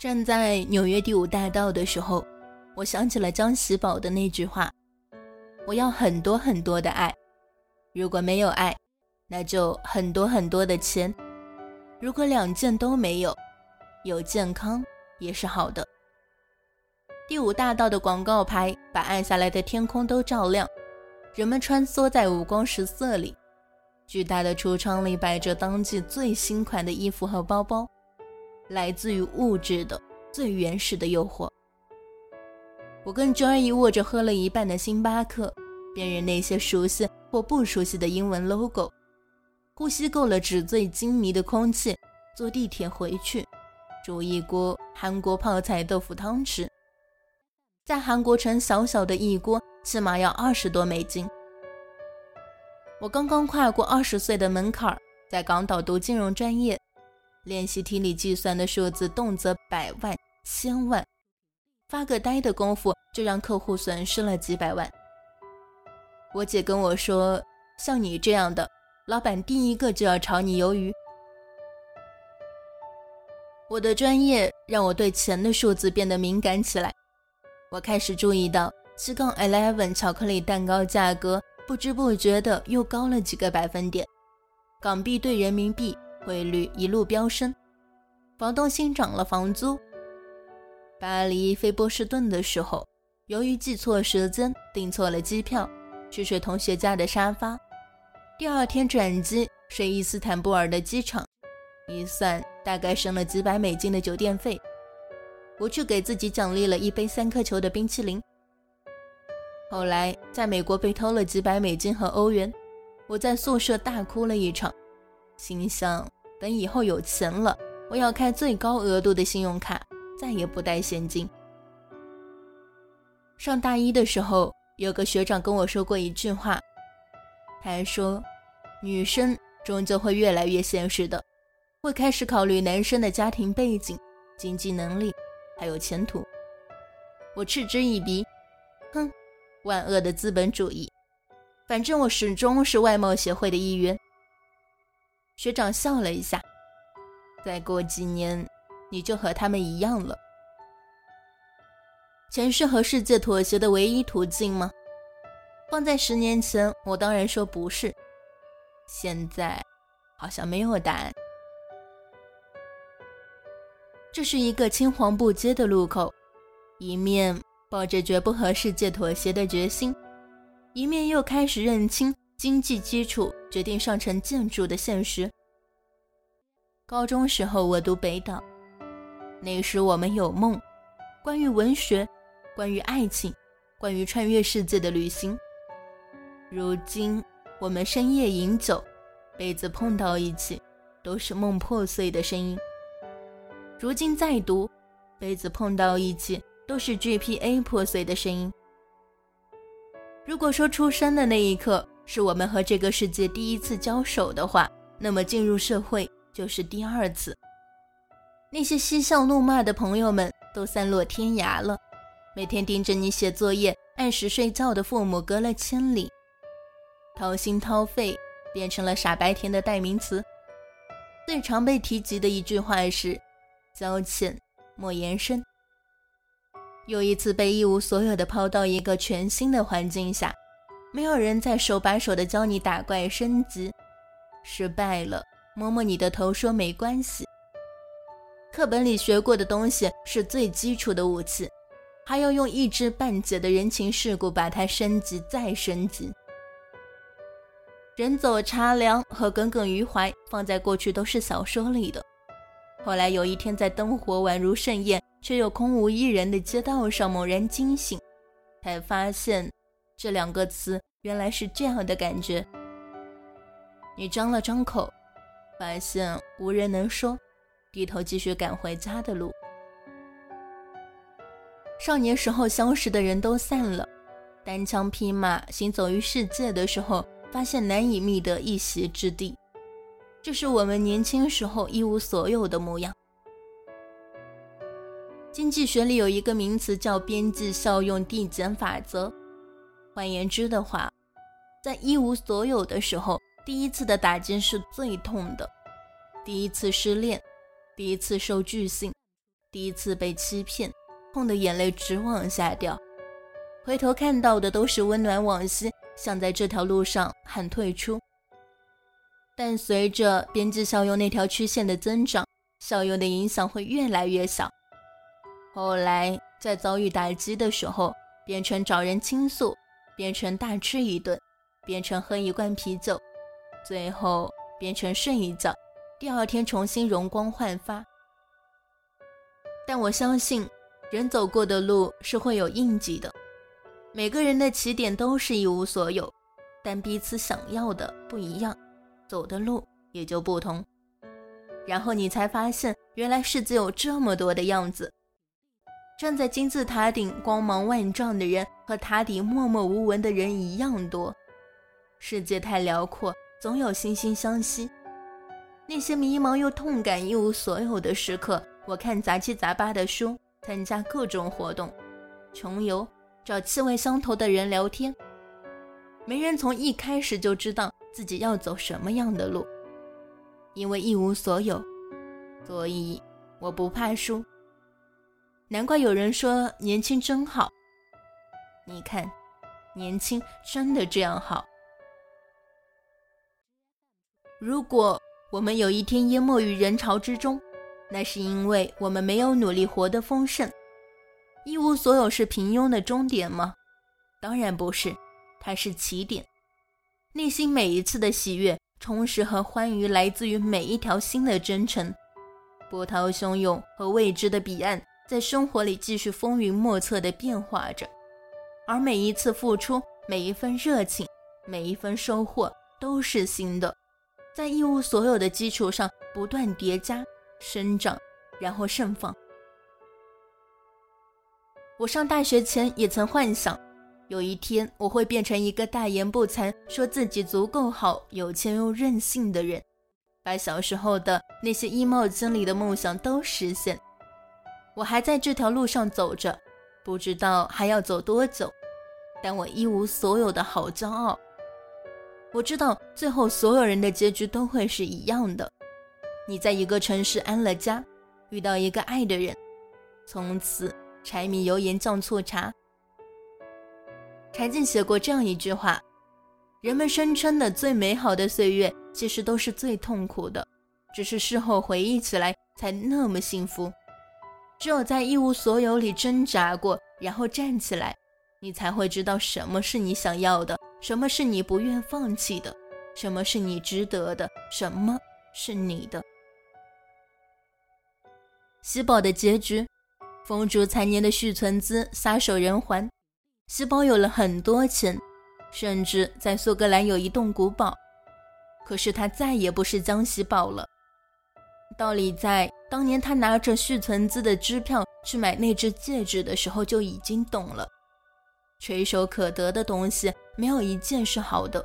站在纽约第五大道的时候，我想起了江喜宝的那句话：“我要很多很多的爱，如果没有爱，那就很多很多的钱；如果两件都没有，有健康也是好的。”第五大道的广告牌把暗下来的天空都照亮，人们穿梭在五光十色里，巨大的橱窗里摆着当季最新款的衣服和包包。来自于物质的最原始的诱惑。我跟 Joy 握着喝了一半的星巴克，辨认那些熟悉或不熟悉的英文 logo，呼吸够了纸醉金迷的空气，坐地铁回去，煮一锅韩国泡菜豆腐汤吃。在韩国城小小的一锅，起码要二十多美金。我刚刚跨过二十岁的门槛，在港岛读金融专业。练习题里计算的数字，动辄百万、千万，发个呆的功夫就让客户损失了几百万。我姐跟我说，像你这样的老板，第一个就要炒你鱿鱼。我的专业让我对钱的数字变得敏感起来，我开始注意到七杠 Eleven 巧克力蛋糕价格不知不觉的又高了几个百分点，港币兑人民币。汇率一路飙升，房东新涨了房租。巴黎飞波士顿的时候，由于记错时间，订错了机票，去睡同学家的沙发。第二天转机睡伊斯坦布尔的机场，一算大概省了几百美金的酒店费。我去给自己奖励了一杯三颗球的冰淇淋。后来在美国被偷了几百美金和欧元，我在宿舍大哭了一场。心想，等以后有钱了，我要开最高额度的信用卡，再也不带现金。上大一的时候，有个学长跟我说过一句话，他说：“女生终究会越来越现实的，会开始考虑男生的家庭背景、经济能力，还有前途。”我嗤之以鼻，哼，万恶的资本主义！反正我始终是外貌协会的一员。学长笑了一下，再过几年，你就和他们一样了。钱是和世界妥协的唯一途径吗？放在十年前，我当然说不是。现在，好像没有答案。这是一个青黄不接的路口，一面抱着绝不和世界妥协的决心，一面又开始认清。经济基础决定上层建筑的现实。高中时候我读北岛，那时我们有梦，关于文学，关于爱情，关于穿越世界的旅行。如今我们深夜饮酒，杯子碰到一起，都是梦破碎的声音。如今再读，杯子碰到一起，都是 GPA 破碎的声音。如果说出生的那一刻。是我们和这个世界第一次交手的话，那么进入社会就是第二次。那些嬉笑怒骂的朋友们都散落天涯了，每天盯着你写作业、按时睡觉的父母隔了千里，掏心掏肺变成了傻白甜的代名词。最常被提及的一句话是“交浅莫言深”。又一次被一无所有的抛到一个全新的环境下。没有人在手把手的教你打怪升级，失败了摸摸你的头说没关系。课本里学过的东西是最基础的武器，还要用一知半解的人情世故把它升级再升级。人走茶凉和耿耿于怀放在过去都是小说里的，后来有一天在灯火宛如盛宴却又空无一人的街道上猛然惊醒，才发现。这两个词原来是这样的感觉。你张了张口，发现无人能说，低头继续赶回家的路。少年时候相识的人都散了，单枪匹马行走于世界的时候，发现难以觅得一席之地。这是我们年轻时候一无所有的模样。经济学里有一个名词叫边际效用递减法则。换言之的话，在一无所有的时候，第一次的打击是最痛的。第一次失恋，第一次受拒信，第一次被欺骗，痛得眼泪直往下掉。回头看到的都是温暖往昔，想在这条路上喊退出。但随着边际效用那条曲线的增长，效用的影响会越来越小。后来在遭遇打击的时候，变成找人倾诉，变成大吃一顿，变成喝一罐啤酒，最后变成睡一觉，第二天重新容光焕发。但我相信，人走过的路是会有印记的。每个人的起点都是一无所有，但彼此想要的不一样，走的路也就不同。然后你才发现，原来世界有这么多的样子。站在金字塔顶光芒万丈的人，和塔底默默无闻的人一样多。世界太辽阔，总有惺惺相惜。那些迷茫又痛感一无所有的时刻，我看杂七杂八的书，参加各种活动，穷游。找气味相投的人聊天，没人从一开始就知道自己要走什么样的路，因为一无所有，所以我不怕输。难怪有人说年轻真好。你看，年轻真的这样好。如果我们有一天淹没于人潮之中，那是因为我们没有努力活得丰盛。一无所有是平庸的终点吗？当然不是，它是起点。内心每一次的喜悦、充实和欢愉，来自于每一条新的征程。波涛汹涌和未知的彼岸，在生活里继续风云莫测地变化着。而每一次付出，每一份热情，每一份收获，都是新的，在一无所有的基础上不断叠加、生长，然后盛放。我上大学前也曾幻想，有一天我会变成一个大言不惭、说自己足够好、有钱又任性的人，把小时候的那些衣帽间里的梦想都实现。我还在这条路上走着，不知道还要走多久，但我一无所有的好骄傲。我知道最后所有人的结局都会是一样的：你在一个城市安了家，遇到一个爱的人，从此。柴米油盐酱醋茶。柴静写过这样一句话：人们声称的最美好的岁月，其实都是最痛苦的，只是事后回忆起来才那么幸福。只有在一无所有里挣扎过，然后站起来，你才会知道什么是你想要的，什么是你不愿放弃的，什么是你值得的，什么是你的。喜宝的结局。风烛残年的续存资撒手人寰，喜宝有了很多钱，甚至在苏格兰有一栋古堡。可是他再也不是江喜宝了。道理在当年他拿着续存资的支票去买那只戒指的时候就已经懂了。垂手可得的东西没有一件是好的。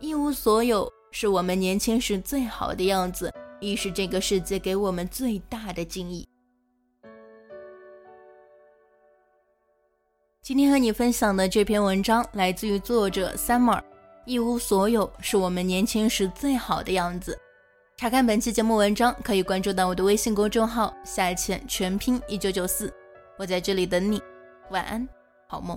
一无所有是我们年轻时最好的样子，亦是这个世界给我们最大的敬意。今天和你分享的这篇文章来自于作者 Summer，一无所有是我们年轻时最好的样子。查看本期节目文章，可以关注到我的微信公众号“下潜全拼一九九四”，我在这里等你。晚安，好梦。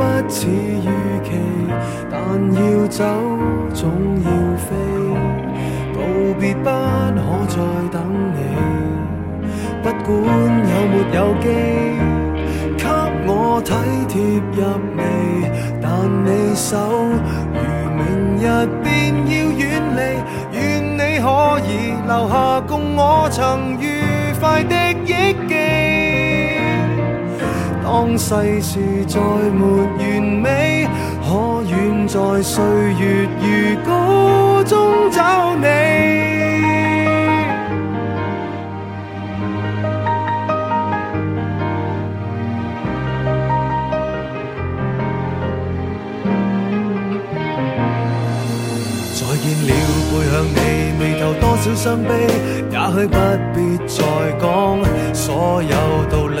不似预期，但要走总要飞，告别不可再等你。不。管有没有机，给我体贴入微，但你手如明日便要远离，愿你可以留下共我曾愉快的当世事再没完美，可远在岁月如歌中找你。再见了，背向你，眉头多少伤悲，也许不必再讲所有道理。